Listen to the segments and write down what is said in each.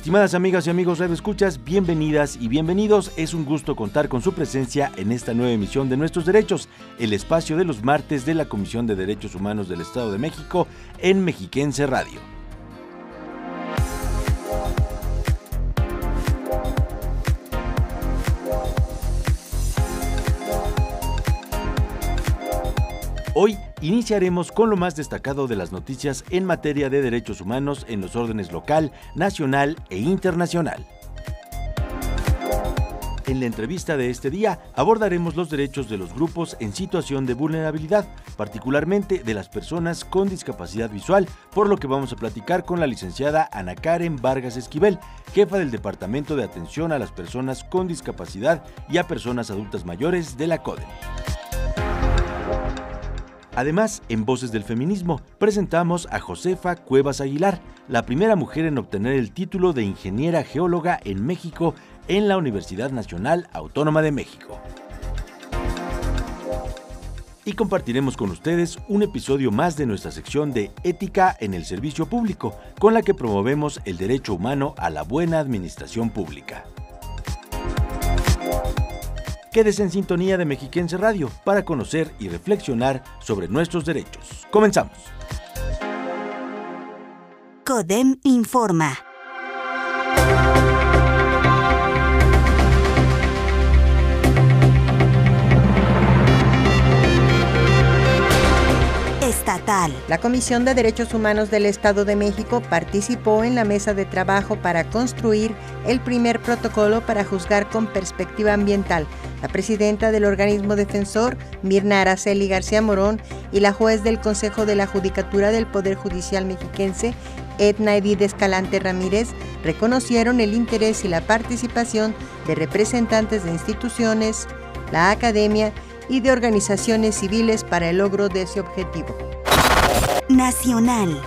Estimadas amigas y amigos Radio Escuchas, bienvenidas y bienvenidos. Es un gusto contar con su presencia en esta nueva emisión de Nuestros Derechos, el espacio de los martes de la Comisión de Derechos Humanos del Estado de México en Mexiquense Radio. Hoy iniciaremos con lo más destacado de las noticias en materia de derechos humanos en los órdenes local, nacional e internacional. En la entrevista de este día abordaremos los derechos de los grupos en situación de vulnerabilidad, particularmente de las personas con discapacidad visual, por lo que vamos a platicar con la licenciada Ana Karen Vargas Esquivel, jefa del Departamento de Atención a las Personas con Discapacidad y a Personas Adultas Mayores de la CODE. Además, en Voces del Feminismo, presentamos a Josefa Cuevas Aguilar, la primera mujer en obtener el título de ingeniera geóloga en México en la Universidad Nacional Autónoma de México. Y compartiremos con ustedes un episodio más de nuestra sección de Ética en el Servicio Público, con la que promovemos el derecho humano a la buena administración pública. Quédese en sintonía de Mexiquense Radio para conocer y reflexionar sobre nuestros derechos. Comenzamos. CODEM informa. La Comisión de Derechos Humanos del Estado de México participó en la mesa de trabajo para construir el primer protocolo para juzgar con perspectiva ambiental. La presidenta del organismo defensor, Mirna Araceli García Morón, y la juez del Consejo de la Judicatura del Poder Judicial Mexiquense, Edna Edith Escalante Ramírez, reconocieron el interés y la participación de representantes de instituciones, la academia y de organizaciones civiles para el logro de ese objetivo.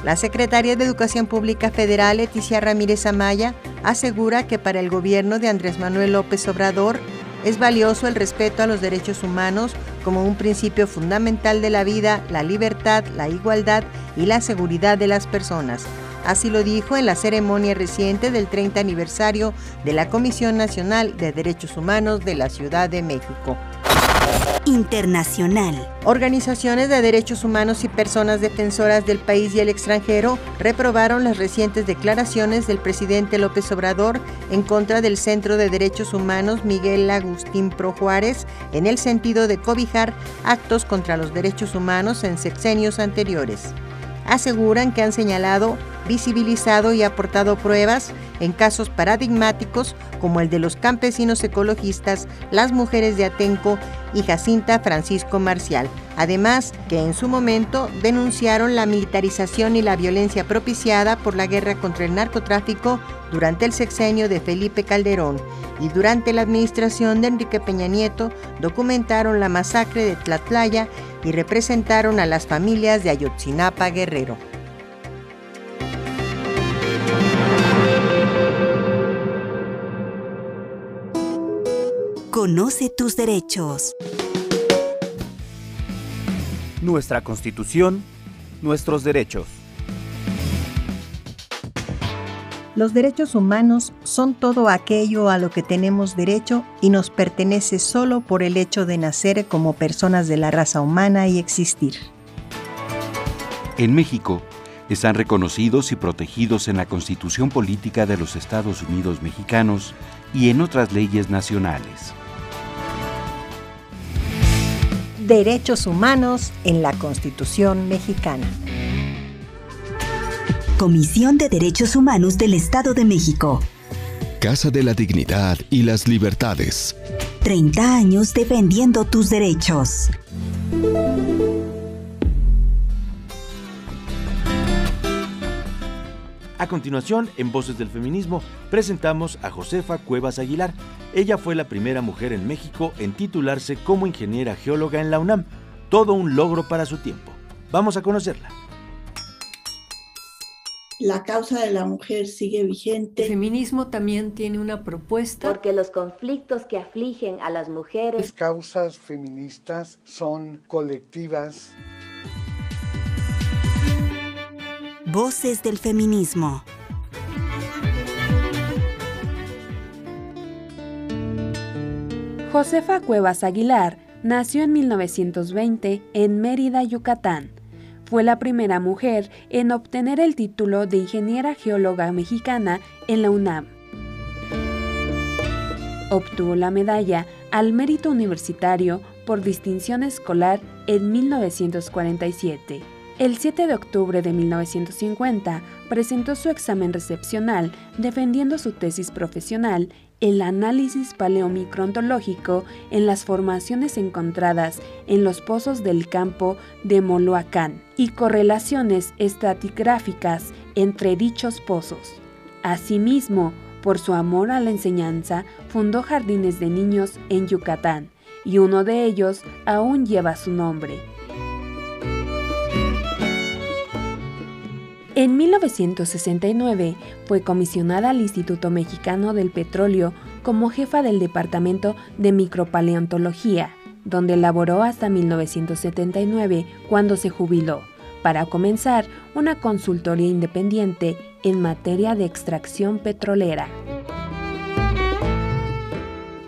La secretaria de Educación Pública Federal, Leticia Ramírez Amaya, asegura que para el gobierno de Andrés Manuel López Obrador es valioso el respeto a los derechos humanos como un principio fundamental de la vida, la libertad, la igualdad y la seguridad de las personas. Así lo dijo en la ceremonia reciente del 30 aniversario de la Comisión Nacional de Derechos Humanos de la Ciudad de México. Internacional. Organizaciones de derechos humanos y personas defensoras del país y el extranjero reprobaron las recientes declaraciones del presidente López Obrador en contra del Centro de Derechos Humanos Miguel Agustín Pro Juárez en el sentido de cobijar actos contra los derechos humanos en sexenios anteriores. Aseguran que han señalado, visibilizado y aportado pruebas en casos paradigmáticos como el de los campesinos ecologistas, las mujeres de Atenco y Jacinta Francisco Marcial. Además, que en su momento denunciaron la militarización y la violencia propiciada por la guerra contra el narcotráfico durante el sexenio de Felipe Calderón y durante la administración de Enrique Peña Nieto documentaron la masacre de Tlatlaya y representaron a las familias de Ayotzinapa Guerrero. Conoce tus derechos. Nuestra Constitución, nuestros derechos. Los derechos humanos son todo aquello a lo que tenemos derecho y nos pertenece solo por el hecho de nacer como personas de la raza humana y existir. En México, están reconocidos y protegidos en la Constitución Política de los Estados Unidos Mexicanos y en otras leyes nacionales. Derechos humanos en la Constitución mexicana. Comisión de Derechos Humanos del Estado de México. Casa de la Dignidad y las Libertades. 30 años defendiendo tus derechos. A continuación, en Voces del Feminismo, presentamos a Josefa Cuevas Aguilar. Ella fue la primera mujer en México en titularse como ingeniera geóloga en la UNAM. todo un logro para su tiempo. Vamos a conocerla. La causa de la mujer sigue vigente. El feminismo también tiene una propuesta. Porque los conflictos que afligen a las mujeres. Las causas feministas son colectivas. Voces del feminismo. Josefa Cuevas Aguilar nació en 1920 en Mérida, Yucatán. Fue la primera mujer en obtener el título de ingeniera geóloga mexicana en la UNAM. Obtuvo la medalla al mérito universitario por distinción escolar en 1947. El 7 de octubre de 1950 presentó su examen recepcional defendiendo su tesis profesional El análisis paleomicrontológico en las formaciones encontradas en los pozos del campo de Moloacán y correlaciones estratigráficas entre dichos pozos. Asimismo, por su amor a la enseñanza, fundó jardines de niños en Yucatán y uno de ellos aún lleva su nombre. En 1969 fue comisionada al Instituto Mexicano del Petróleo como jefa del Departamento de Micropaleontología, donde laboró hasta 1979 cuando se jubiló, para comenzar una consultoría independiente en materia de extracción petrolera.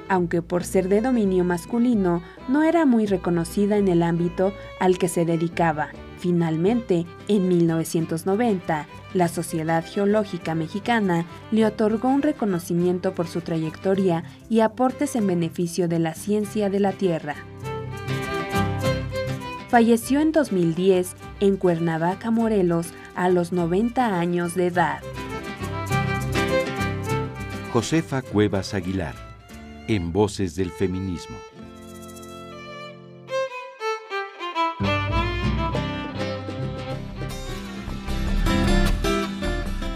Aunque por ser de dominio masculino no era muy reconocida en el ámbito al que se dedicaba, Finalmente, en 1990, la Sociedad Geológica Mexicana le otorgó un reconocimiento por su trayectoria y aportes en beneficio de la ciencia de la Tierra. Falleció en 2010 en Cuernavaca, Morelos, a los 90 años de edad. Josefa Cuevas Aguilar, en Voces del Feminismo.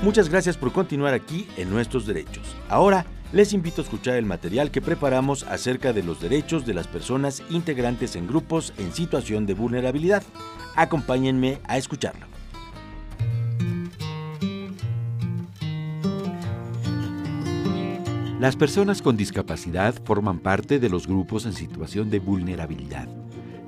Muchas gracias por continuar aquí en Nuestros Derechos. Ahora les invito a escuchar el material que preparamos acerca de los derechos de las personas integrantes en grupos en situación de vulnerabilidad. Acompáñenme a escucharlo. Las personas con discapacidad forman parte de los grupos en situación de vulnerabilidad.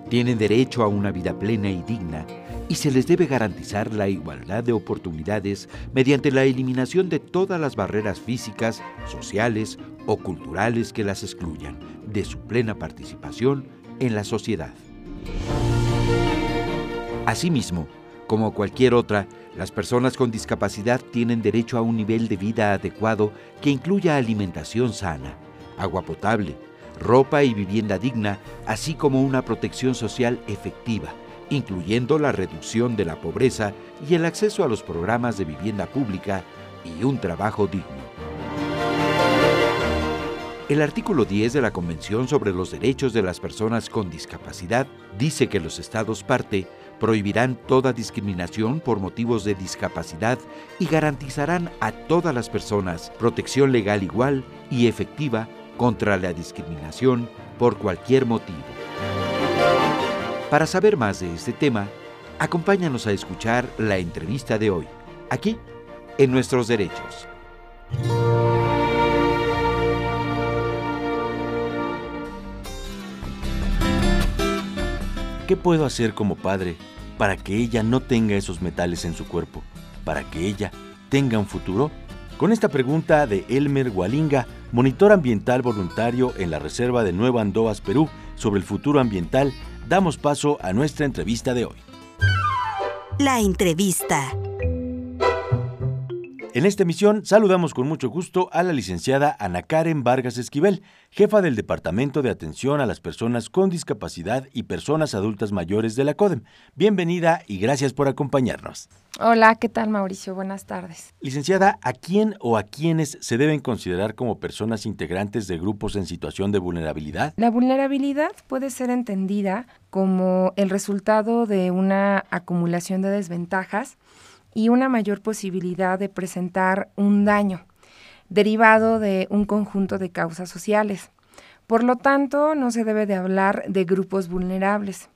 Tienen derecho a una vida plena y digna y se les debe garantizar la igualdad de oportunidades mediante la eliminación de todas las barreras físicas, sociales o culturales que las excluyan de su plena participación en la sociedad. Asimismo, como cualquier otra, las personas con discapacidad tienen derecho a un nivel de vida adecuado que incluya alimentación sana, agua potable, ropa y vivienda digna, así como una protección social efectiva incluyendo la reducción de la pobreza y el acceso a los programas de vivienda pública y un trabajo digno. El artículo 10 de la Convención sobre los Derechos de las Personas con Discapacidad dice que los Estados parte prohibirán toda discriminación por motivos de discapacidad y garantizarán a todas las personas protección legal igual y efectiva contra la discriminación por cualquier motivo. Para saber más de este tema, acompáñanos a escuchar la entrevista de hoy, aquí, en Nuestros Derechos. ¿Qué puedo hacer como padre para que ella no tenga esos metales en su cuerpo? ¿Para que ella tenga un futuro? Con esta pregunta de Elmer Gualinga, monitor ambiental voluntario en la Reserva de Nueva Andoas, Perú, sobre el futuro ambiental, damos paso a nuestra entrevista de hoy. La entrevista. En esta emisión saludamos con mucho gusto a la licenciada Ana Karen Vargas Esquivel, jefa del Departamento de Atención a las Personas con Discapacidad y Personas Adultas Mayores de la CODEM. Bienvenida y gracias por acompañarnos. Hola, ¿qué tal Mauricio? Buenas tardes. Licenciada, ¿a quién o a quiénes se deben considerar como personas integrantes de grupos en situación de vulnerabilidad? La vulnerabilidad puede ser entendida como el resultado de una acumulación de desventajas y una mayor posibilidad de presentar un daño derivado de un conjunto de causas sociales. Por lo tanto, no se debe de hablar de grupos vulnerables.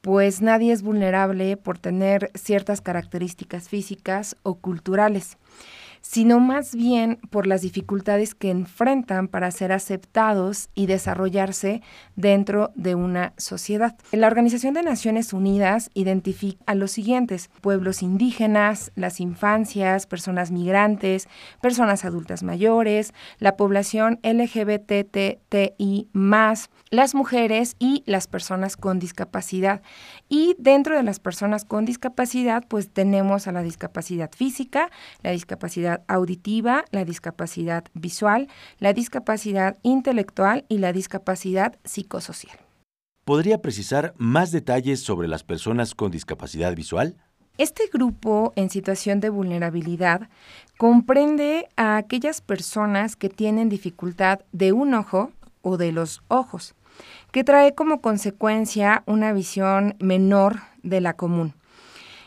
pues nadie es vulnerable por tener ciertas características físicas o culturales sino más bien por las dificultades que enfrentan para ser aceptados y desarrollarse dentro de una sociedad. La Organización de Naciones Unidas identifica a los siguientes, pueblos indígenas, las infancias, personas migrantes, personas adultas mayores, la población LGBTTI+, las mujeres y las personas con discapacidad. Y dentro de las personas con discapacidad, pues tenemos a la discapacidad física, la discapacidad auditiva, la discapacidad visual, la discapacidad intelectual y la discapacidad psicosocial. ¿Podría precisar más detalles sobre las personas con discapacidad visual? Este grupo en situación de vulnerabilidad comprende a aquellas personas que tienen dificultad de un ojo o de los ojos, que trae como consecuencia una visión menor de la común.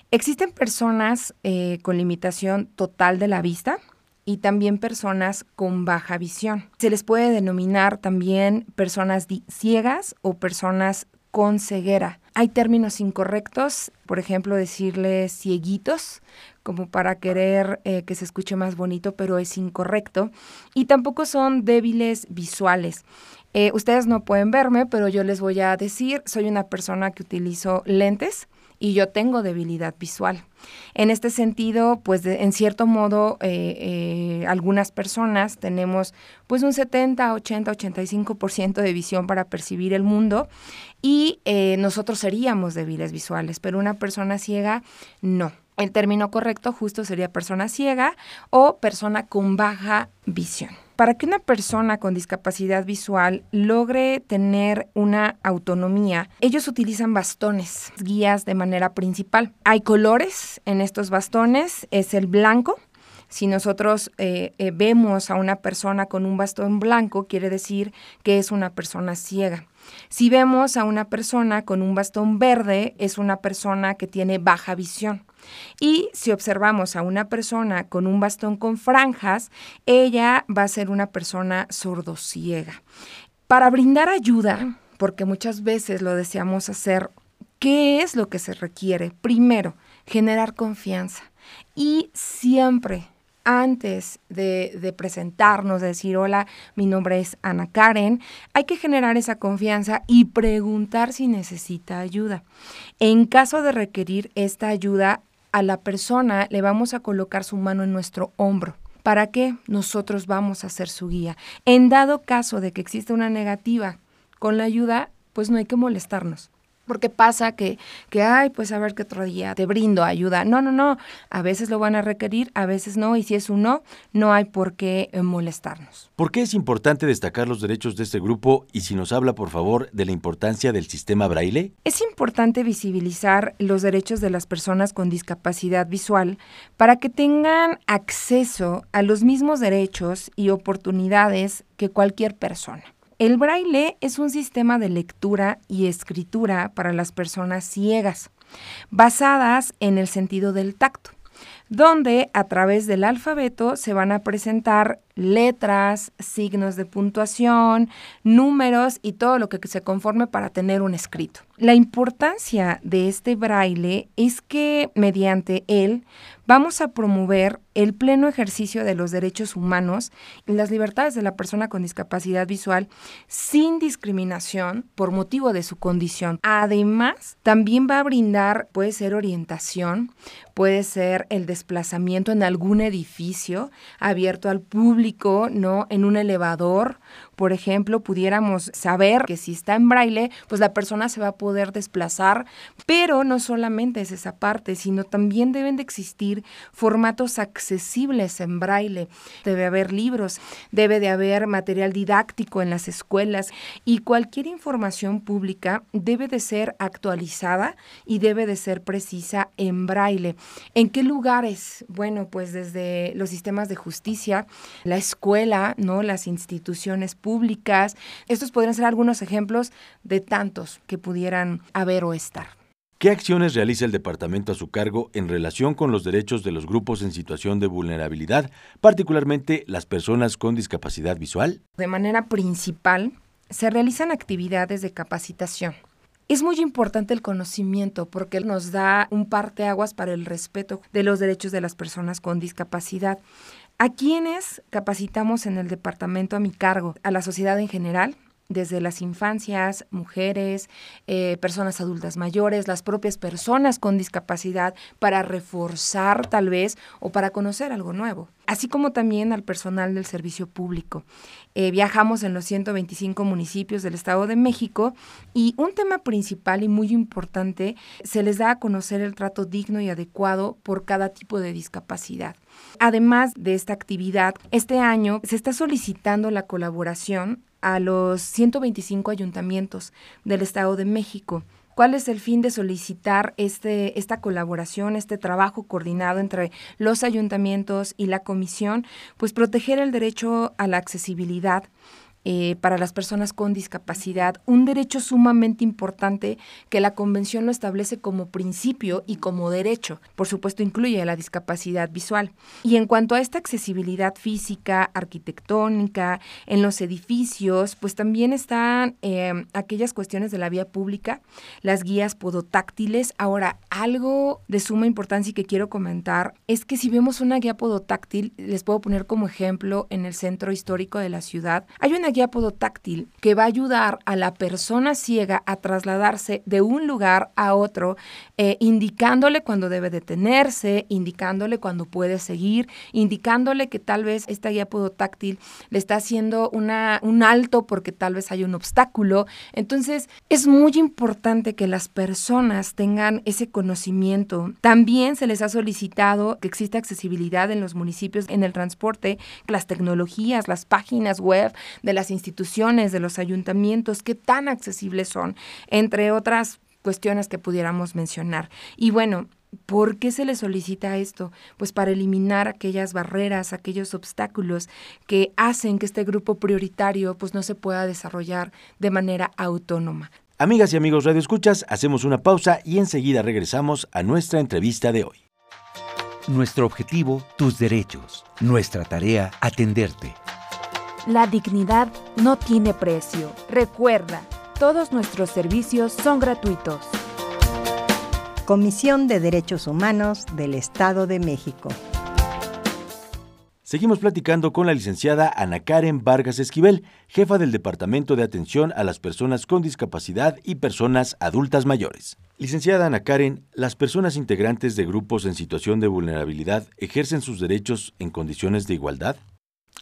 Existen personas eh, con limitación total de la vista y también personas con baja visión. Se les puede denominar también personas ciegas o personas con ceguera. Hay términos incorrectos, por ejemplo, decirles cieguitos, como para querer eh, que se escuche más bonito, pero es incorrecto. Y tampoco son débiles visuales. Eh, ustedes no pueden verme, pero yo les voy a decir, soy una persona que utilizo lentes y yo tengo debilidad visual. En este sentido, pues en cierto modo, eh, eh, algunas personas tenemos pues un 70, 80, 85% de visión para percibir el mundo y eh, nosotros seríamos débiles visuales, pero una persona ciega no. El término correcto justo sería persona ciega o persona con baja visión. Para que una persona con discapacidad visual logre tener una autonomía, ellos utilizan bastones, guías de manera principal. Hay colores en estos bastones, es el blanco, si nosotros eh, eh, vemos a una persona con un bastón blanco, quiere decir que es una persona ciega. Si vemos a una persona con un bastón verde, es una persona que tiene baja visión. Y si observamos a una persona con un bastón con franjas, ella va a ser una persona sordociega. Para brindar ayuda, porque muchas veces lo deseamos hacer, ¿qué es lo que se requiere? Primero, generar confianza. Y siempre antes de, presentarnos, de decir, hola, mi nombre es Ana Karen, hay que generar esa confianza y preguntar si necesita ayuda. En caso de requerir esta ayuda, a la persona le vamos a colocar su mano en nuestro hombro. ¿Para qué? Nosotros vamos a ser su guía. En dado caso de que exista una negativa con la ayuda, pues no hay que molestarnos. Porque pasa que, que, ay, pues a ver qué otro día te brindo ayuda. No, no, no. A veces lo van a requerir, a veces no. Y si es un no, no hay por qué eh, molestarnos. ¿Por qué es importante destacar los derechos de este grupo? Y si nos habla, por favor, de la importancia del sistema braille. Es importante visibilizar los derechos de las personas con discapacidad visual para que tengan acceso a los mismos derechos y oportunidades que cualquier persona. El braille es un sistema de lectura y escritura para las personas ciegas, basadas en el sentido del tacto, donde a través del alfabeto se van a presentar letras, signos de puntuación, números y todo lo que se conforme para tener un escrito. La importancia de este braille es que mediante él vamos a promover el pleno ejercicio de los derechos humanos y las libertades de la persona con discapacidad visual sin discriminación por motivo de su condición. Además, también va a brindar, puede ser orientación, puede ser el desplazamiento en algún edificio abierto al público, ¿no? En un elevador, por ejemplo, pudiéramos saber que si está en braille, pues la persona se va a poder desplazar, pero no solamente es esa parte, sino también deben de existir formatos accesibles en braille. Debe haber libros, debe de haber material didáctico en las escuelas y cualquier información pública debe de ser actualizada y debe de ser precisa en braille. ¿En qué lugares? Bueno, pues desde los sistemas de justicia, la escuela, ¿no? Las instituciones públicas. Estos podrían ser algunos ejemplos de tantos que pudieran haber o estar. ¿Qué acciones realiza el departamento a su cargo en relación con los derechos de los grupos en situación de vulnerabilidad, particularmente las personas con discapacidad visual? De manera principal, se realizan actividades de capacitación Es muy importante el conocimiento porque nos da un parteaguas para el respeto de los derechos de las personas con discapacidad. ¿A quiénes capacitamos en el departamento a mi cargo? A la sociedad en general, desde las infancias, mujeres, eh, personas adultas mayores, las propias personas con discapacidad, para reforzar tal vez o para conocer algo nuevo, así como también al personal del servicio público. Eh, viajamos en los 125 municipios del Estado de México y un tema principal y muy importante, se les da a conocer el trato digno y adecuado por cada tipo de discapacidad. Además de esta actividad, este año se está solicitando la colaboración a los 125 ayuntamientos del Estado de México. ¿Cuál es el fin de solicitar este, esta colaboración, este trabajo coordinado entre los ayuntamientos y la comisión? Pues proteger el derecho a la accesibilidad eh, para las personas con discapacidad, un derecho sumamente importante que la Convención lo establece como principio y como derecho. Por supuesto, incluye la discapacidad visual. Y en cuanto a esta accesibilidad física, arquitectónica, en los edificios, pues también están eh, aquellas cuestiones de la vía pública, las guías podotáctiles. Ahora, algo de suma importancia y que quiero comentar es que si vemos una guía podotáctil, les puedo poner como ejemplo en el centro histórico de la ciudad, hay una guía podotáctil que va a ayudar a la persona ciega a trasladarse de un lugar a otro, eh, indicándole cuando debe detenerse, indicándole cuando puede seguir, indicándole que tal vez esta guía podotáctil le está haciendo una, un alto porque tal vez hay un obstáculo. Entonces, es muy importante que las personas tengan ese conocimiento. También se les ha solicitado que exista accesibilidad en los municipios en el transporte, las tecnologías, las páginas web de las instituciones, de los ayuntamientos, qué tan accesibles son, entre otras cuestiones que pudiéramos mencionar. Y bueno, ¿Por qué se le solicita esto? Pues para eliminar aquellas barreras, aquellos obstáculos que hacen que este grupo prioritario pues no se pueda desarrollar de manera autónoma. Amigas y amigos Radio Escuchas, hacemos una pausa y enseguida regresamos a nuestra entrevista de hoy. Nuestro objetivo, tus derechos. Nuestra tarea, atenderte. La dignidad no tiene precio. Recuerda, todos nuestros servicios son gratuitos. Comisión de Derechos Humanos del Estado de México. Seguimos platicando con la licenciada Ana Karen Vargas Esquivel, jefa del Departamento de Atención a las Personas con Discapacidad y Personas Adultas Mayores. Licenciada Ana Karen, ¿las personas integrantes de grupos en situación de vulnerabilidad ejercen sus derechos en condiciones de igualdad?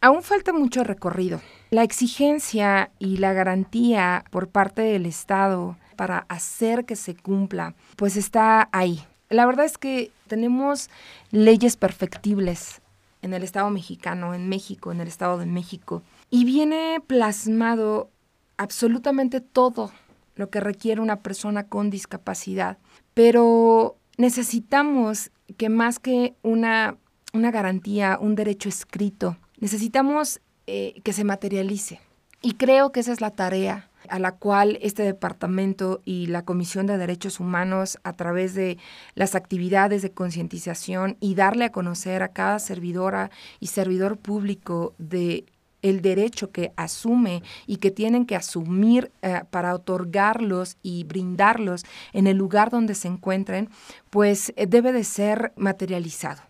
Aún falta mucho recorrido. La exigencia y la garantía por parte del Estado para hacer que se cumpla, pues está ahí. La verdad es que tenemos leyes perfectibles en el Estado mexicano, en México, en el Estado de México, y viene plasmado absolutamente todo lo que requiere una persona con discapacidad, pero necesitamos que más que una, una garantía, un derecho escrito, necesitamos eh, que se materialice. Y creo que esa es la tarea a la cual este departamento y la Comisión de Derechos Humanos, a través de las actividades de concientización y darle a conocer a cada servidora y servidor público de el derecho que asume y que tienen que asumir eh, para otorgarlos y brindarlos en el lugar donde se encuentren, pues eh, debe de ser materializado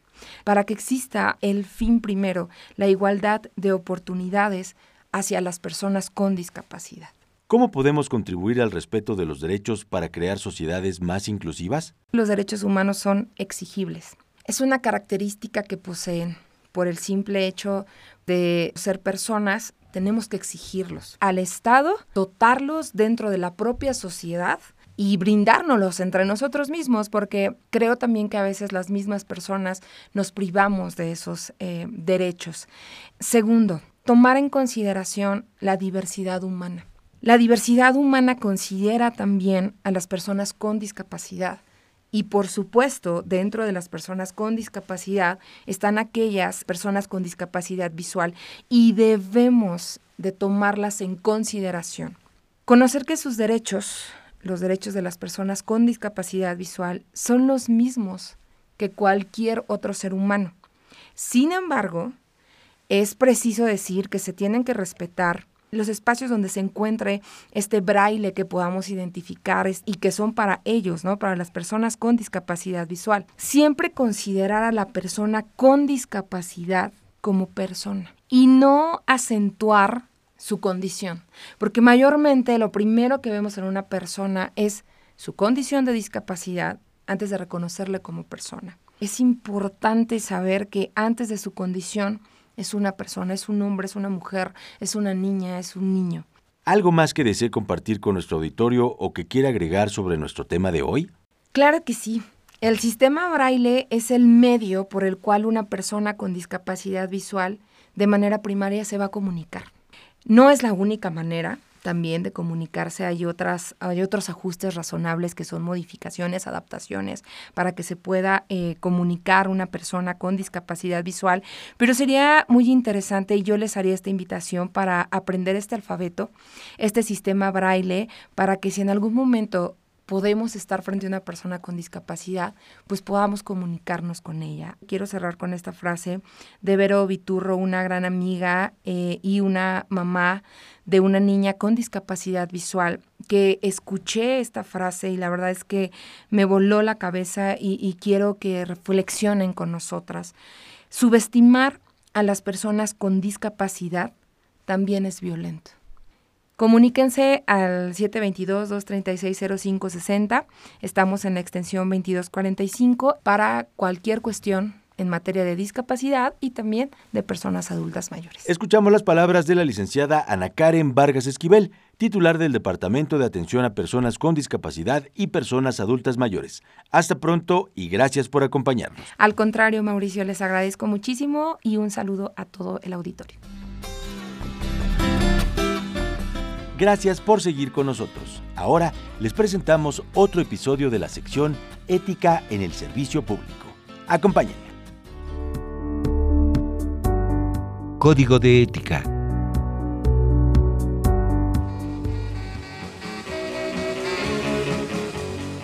para que exista el fin primero, la igualdad de oportunidades hacia las personas con discapacidad. ¿Cómo podemos contribuir al respeto de los derechos para crear sociedades más inclusivas? Los derechos humanos son exigibles. Es una característica que poseen. Por el simple hecho de ser personas, tenemos que exigirlos. Al Estado, dotarlos dentro de la propia sociedad y brindárnoslos entre nosotros mismos, porque creo también que a veces las mismas personas nos privamos de esos eh, derechos. Segundo, tomar en consideración la diversidad humana. La diversidad humana considera también a las personas con discapacidad. Y por supuesto, dentro de las personas con discapacidad están aquellas personas con discapacidad visual y debemos de tomarlas en consideración. Conocer que sus derechos los derechos de las personas con discapacidad visual son los mismos que cualquier otro ser humano. Sin embargo, es preciso decir que se tienen que respetar los espacios donde se encuentre este braille que podamos identificar y que son para ellos, ¿no? Para las personas con discapacidad visual. Siempre considerar a la persona con discapacidad como persona y no acentuar su condición, porque mayormente lo primero que vemos en una persona es su condición de discapacidad antes de reconocerle como persona. Es importante saber que antes de su condición es una persona, es un hombre, es una mujer, es una niña, es un niño. ¿Algo más que desee compartir con nuestro auditorio o que quiera agregar sobre nuestro tema de hoy? Claro que sí. El sistema braille es el medio por el cual una persona con discapacidad visual de manera primaria se va a comunicar. No es la única manera, también de comunicarse. Hay, otras, hay otros ajustes razonables que son modificaciones, adaptaciones, para que se pueda eh, comunicar una persona con discapacidad visual. Pero sería muy interesante y yo les haría esta invitación para aprender este alfabeto, este sistema braille, para que si en algún momento podemos estar frente a una persona con discapacidad, pues podamos comunicarnos con ella. Quiero cerrar con esta frase de Vero Viturro, una gran amiga eh, y una mamá de una niña con discapacidad visual, que escuché esta frase y la verdad es que me voló la cabeza y, y quiero que reflexionen con nosotras. Subestimar a las personas con discapacidad también es violento. Comuníquense al 722-236-0560. Estamos en la extensión 2245 para cualquier cuestión en materia de discapacidad y también de personas adultas mayores. Escuchamos las palabras de la licenciada Ana Karen Vargas Esquivel, titular del Departamento de Atención a Personas con Discapacidad y Personas Adultas Mayores. Hasta pronto y gracias por acompañarnos. Al contrario, Mauricio, les agradezco muchísimo y un saludo a todo el auditorio. Gracias por seguir con nosotros. Ahora les presentamos otro episodio de la sección Ética en el Servicio Público. Acompáñenme. Código de Ética.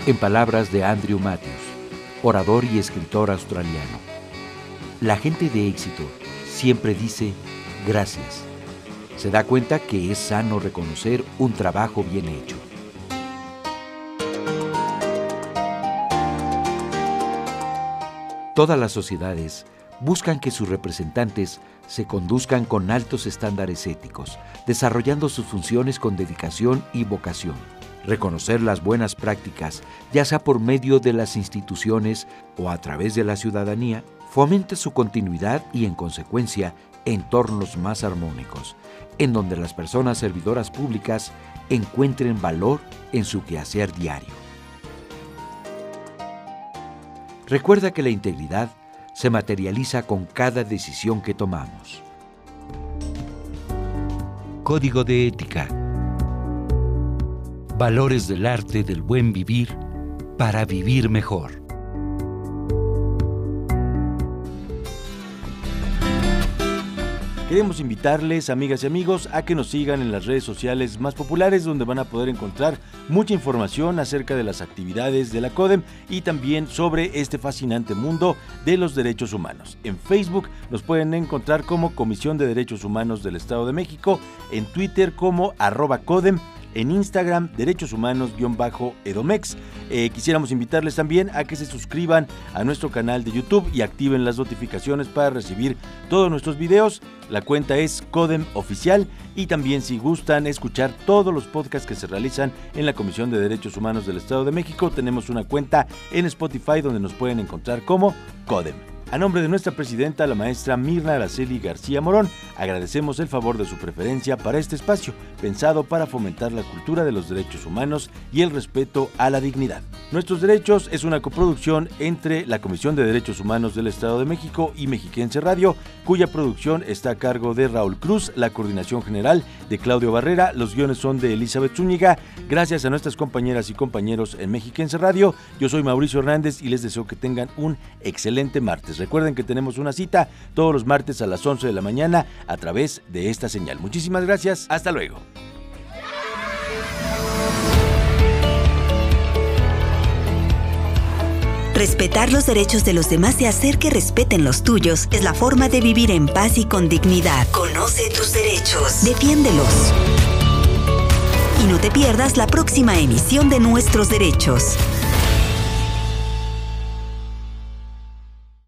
En palabras de Andrew Matthews, orador y escritor australiano, la gente de éxito siempre dice gracias se da cuenta que es sano reconocer un trabajo bien hecho. Todas las sociedades buscan que sus representantes se conduzcan con altos estándares éticos, desarrollando sus funciones con dedicación y vocación. Reconocer las buenas prácticas, ya sea por medio de las instituciones o a través de la ciudadanía, fomenta su continuidad y, en consecuencia, entornos más armónicos, en donde las personas servidoras públicas encuentren valor en su quehacer diario. Recuerda que la integridad se materializa con cada decisión que tomamos. Código de Ética. Valores del arte del buen vivir para vivir mejor. Queremos invitarles, amigas y amigos, a que nos sigan en las redes sociales más populares donde van a poder encontrar mucha información acerca de las actividades de la CODEM y también sobre este fascinante mundo de los derechos humanos. En Facebook nos pueden encontrar como Comisión de Derechos Humanos del Estado de México, en Twitter como arroba CODEM en Instagram, Derechos Humanos-Edomex. Eh, quisiéramos invitarles también a que se suscriban a nuestro canal de YouTube y activen las notificaciones para recibir todos nuestros videos. La cuenta es Codem Oficial y también si gustan escuchar todos los podcasts que se realizan en la Comisión de Derechos Humanos del Estado de México, tenemos una cuenta en Spotify donde nos pueden encontrar como Codem. A nombre de nuestra presidenta, la maestra Mirna Araceli García Morón, agradecemos el favor de su preferencia para este espacio, pensado para fomentar la cultura de los derechos humanos y el respeto a la dignidad. Nuestros Derechos es una coproducción entre la Comisión de Derechos Humanos del Estado de México y Mexiquense Radio, cuya producción está a cargo de Raúl Cruz, la coordinación general de Claudio Barrera, los guiones son de Elizabeth Zúñiga. Gracias a nuestras compañeras y compañeros en Mexiquense Radio, yo soy Mauricio Hernández y les deseo que tengan un excelente martes. Recuerden que tenemos una cita todos los martes a las 11 de la mañana a través de esta señal. Muchísimas gracias. Hasta luego. Respetar los derechos de los demás y hacer que respeten los tuyos es la forma de vivir en paz y con dignidad. Conoce tus derechos. Defiéndelos. Y no te pierdas la próxima emisión de Nuestros Derechos.